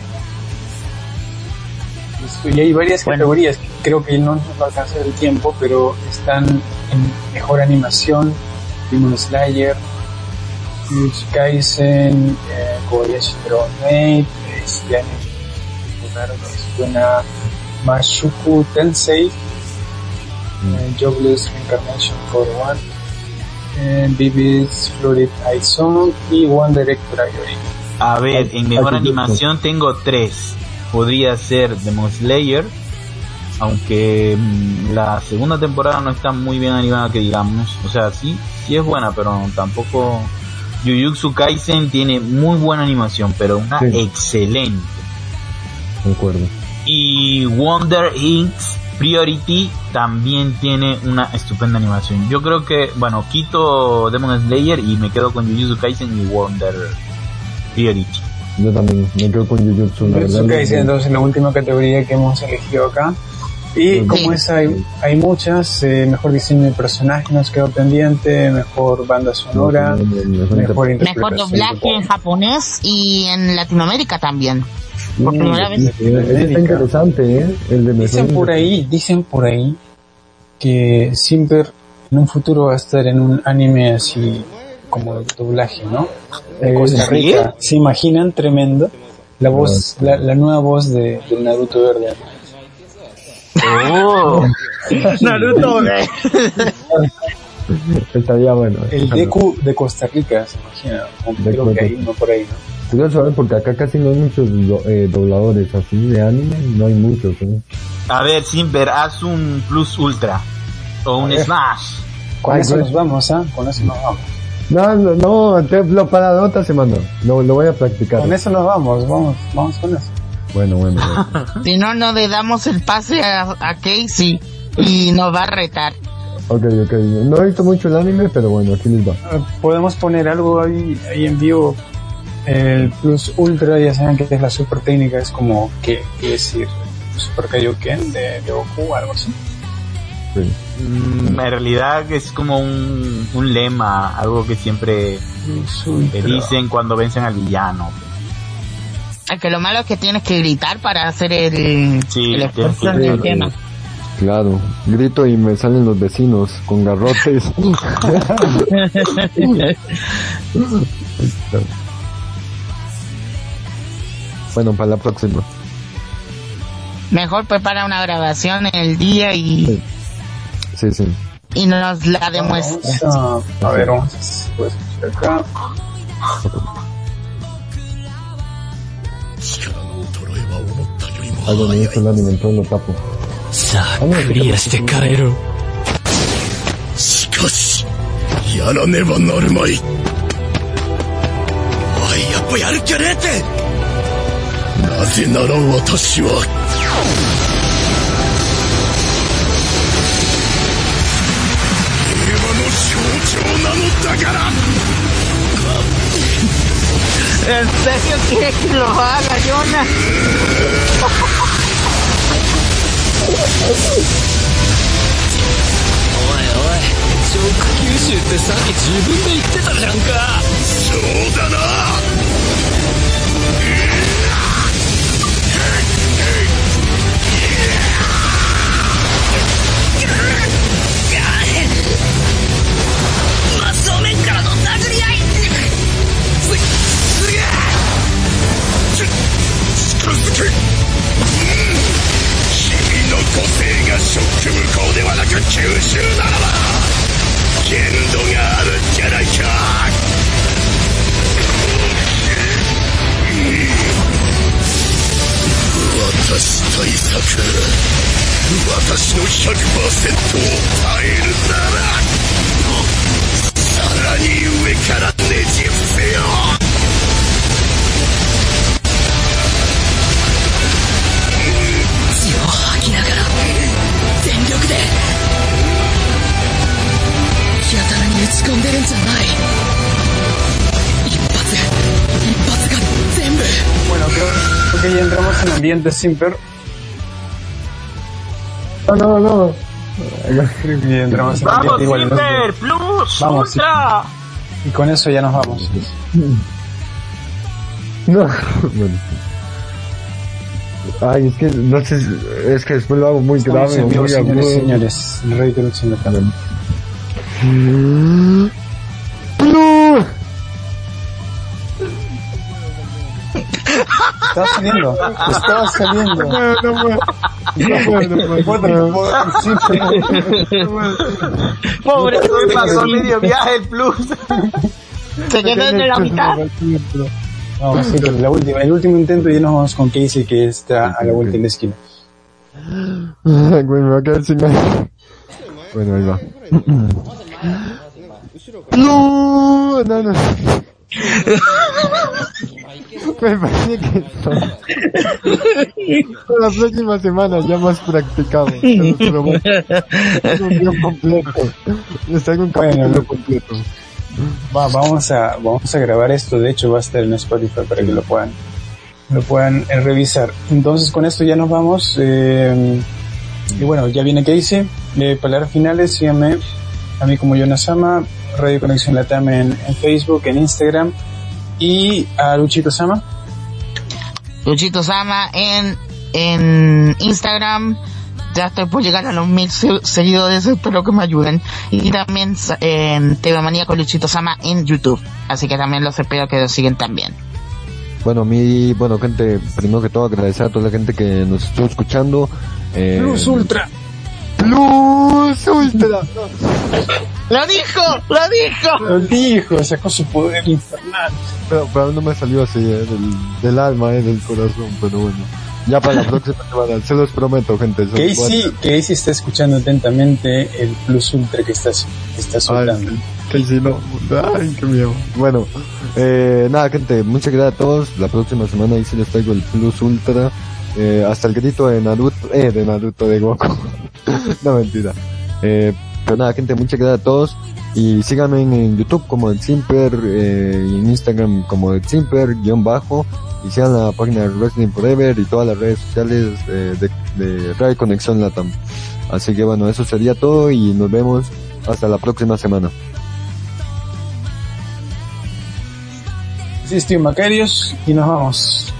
Y hay varias Bueno. categorías que creo que no nos va a alcanzar el tiempo, pero están en mejor animación, Demon Slayer, Jujutsu Kaisen, eh, Kobayashi Dragon Maid, este anime popular que suena Mashuku Tensei, eh, Jobless Reincarnation Core One, eh, Vivid's Florid Eye Song y One Director Iori. A ver, en mejor animación tengo tres. Podría ser Demon Slayer, aunque mm, la segunda temporada no está muy bien animada que digamos. O sea, sí, sí es buena, pero tampoco... Jujutsu Kaisen tiene muy buena animación, pero una Sí. excelente. Concuerdo. Y Wonder Inc.'s Priority también tiene una estupenda animación. Yo creo que, bueno, quito Demon Slayer y me quedo con Jujutsu Kaisen y Wonder Priority. Yo también me quedo con Jujutsu, la Jujutsu verdad. Kaisen, entonces la última categoría que hemos elegido acá. Y como es, hay, hay muchas, eh, mejor diseño de personaje nos quedó pendiente, mejor banda sonora, mejor Mejor doblaje en japonés y en Latinoamérica también. Por primera vez. Está interesante, ¿eh? El de Dicen mejor por ahí, dicen por ahí que Simper en un futuro va a estar en un anime así como doblaje, ¿no? De Eh, Costa. Rica. ¿Se imaginan? Tremendo. La voz, la, la nueva voz de, del Naruto Verde. Oh, Naruto, Estaría bueno. El Deku de Costa Rica, ¿se imagina? Deku creo de que uno por ahí, ¿no? ¿eh? Porque acá casi no hay muchos do- eh, dobladores así de anime, no hay muchos, ¿eh? a ver, Simper, haz un Plus Ultra. O un Smash. Con eso nos vamos, ¿ah? Con eso nos vamos. No, no, no, te lo para la otra semana. Lo, lo voy a practicar. Con eso nos vamos, vamos, vamos con eso. Bueno, bueno. bueno. Si no, no le damos el pase a, a Casey y nos va a retar. ok, ok. No he visto mucho el anime, pero bueno, aquí les va. Eh, Podemos poner algo ahí, ahí en vivo. El Plus Ultra, ya saben que es la super técnica, es como, ¿qué quiere decir? Super Kaioken de, de Goku o algo así. Sí. Mm, En realidad es como un, un lema, algo que siempre dicen cuando vencen al villano. Es que lo malo es que tienes que gritar para hacer el, Sí, el esfuerzo que- el tema. Claro, grito y me salen los vecinos con garrotes. bueno, para la próxima. Mejor prepara una grabación en el día y, Sí, sí. Y nos la demuestra. Vamos a, a ver, vamos a pues, acá. Algo me hizo el alimento en lo tapo. Ah, no, caero. Shikashi, yara neba narumai. なのだから ¿En serio quiere que lo haga, Jonas? おいおい超下吸収ってさっき自分で言ってたじゃんかそうだな ambiente Simper. No, no, no. Ya entramos en ¡Vamos, igual. ¿no? Simper! ¡Plus Vamos, Ultra! Y con eso ya nos vamos. No. Bueno. Ay, es que no sé, es que después lo hago muy Estamos grave vivo, muy señores, agudo. señores. El rey de lucha metal. Estaba saliendo. Estaba saliendo. No, no puedo. No puedo, no puedo. Puedo, puedo, sí, Pobre, Me pasó medio viaje el Plus. se quedó en la mitad. Vamos, sí, pero la última, el último intento y ya nos vamos con Casey que está a la vuelta en la esquina. Güey, me va a quedar sin aire. Bueno, ahí va. No, no, no. Me parece que esto. La próxima semana ya más practicado. Se un completo. Les traigo un Bueno, capítulo completo. Va, vamos a, vamos a grabar esto, de hecho va a estar en Spotify para que lo puedan, lo puedan eh, revisar. Entonces con esto ya nos vamos. eh, Y bueno, ya viene que hice. Eh, palabras finales, síganme a mí como Yonasama, Radio Conexión Latam en, en Facebook, en Instagram. Y a Luchito Sama. Luchito Sama en, en Instagram. Ya estoy por llegar a los mil se- seguidores, espero que me ayuden. Y también en TV Manía con Luchito Sama en YouTube. Así que también los espero que los siguen también. Bueno, mi, bueno, gente, primero que todo agradecer a toda la gente que nos estuvo escuchando. Eh, Plus Ultra. Plus Ultra. ¡Lo dijo! ¡Lo dijo! Lo dijo, sacó su poder infernal. Pero, pero no me salió así, eh, del, del alma, eh, del corazón, pero bueno. Ya para la próxima semana, se los prometo, gente. Casey, Casey está escuchando atentamente el Plus Ultra que estás, que estás soltando. Ay, que si no. Ay, qué miedo. Bueno, eh, nada, gente, muchas gracias a todos. La próxima semana ahí sí les traigo el Plus Ultra. Eh, hasta el grito de Naruto, eh, de Naruto de Goku. no, mentira. Eh, pero nada, gente, muchas gracias a todos. Y síganme en, en YouTube como el Simper, eh, y en Instagram como el Simper, guion bajo. Y sigan la página de Wrestling Forever y todas las redes sociales eh, de, de Radio Conexión Latam. Así que bueno, eso sería todo y nos vemos hasta la próxima semana. Sí, Steve Macarios y nos vamos.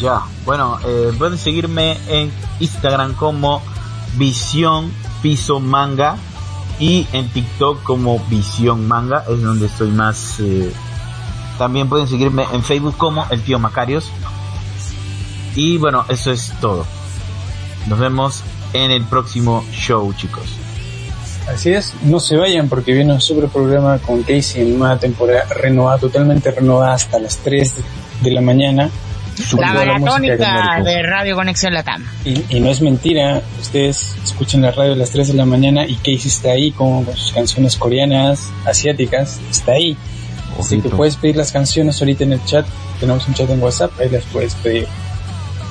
Ya, bueno, eh, pueden seguirme en Instagram como Visión Piso Manga y en TikTok como Visión Manga, es donde estoy más... eh, también pueden seguirme en Facebook como El Tío Macarios. Y bueno, eso es todo. Nos vemos en el próximo show, chicos. Así es, no se vayan porque viene un super programa con Casey en una temporada renovada, totalmente renovada hasta las 3 de la mañana. La maratónica de Radio Conexión Latam. Y, y no es mentira, ustedes escuchan la radio a las 3 de la mañana y Casey está ahí con, sus canciones coreanas, asiáticas, está ahí. Así que Ojito. puedes pedir las canciones ahorita en el chat, tenemos un chat en WhatsApp, ahí las puedes pedir.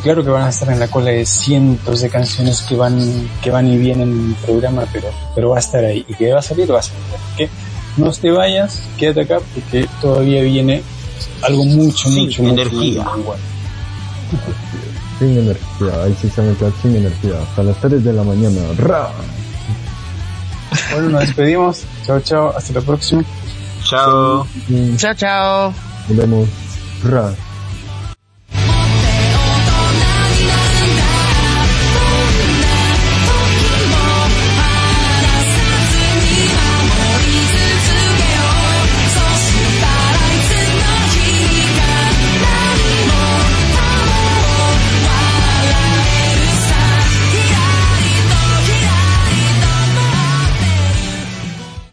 Claro que van a estar en la cola de cientos de canciones que van, que van y vienen en el programa, pero, pero va a estar ahí. Y que va a salir, va a salir. Que no te vayas, quédate acá porque todavía viene algo mucho, Sí, mucho, mucho, energía. muy bueno. Sin energía, ahí sí se a quedar sin energía. Hasta las 3 de la mañana. ¡Ra! Bueno, nos despedimos. Chao, chao. Hasta la próxima. Chao. Chao, chao. nos vemos. ¡Ra!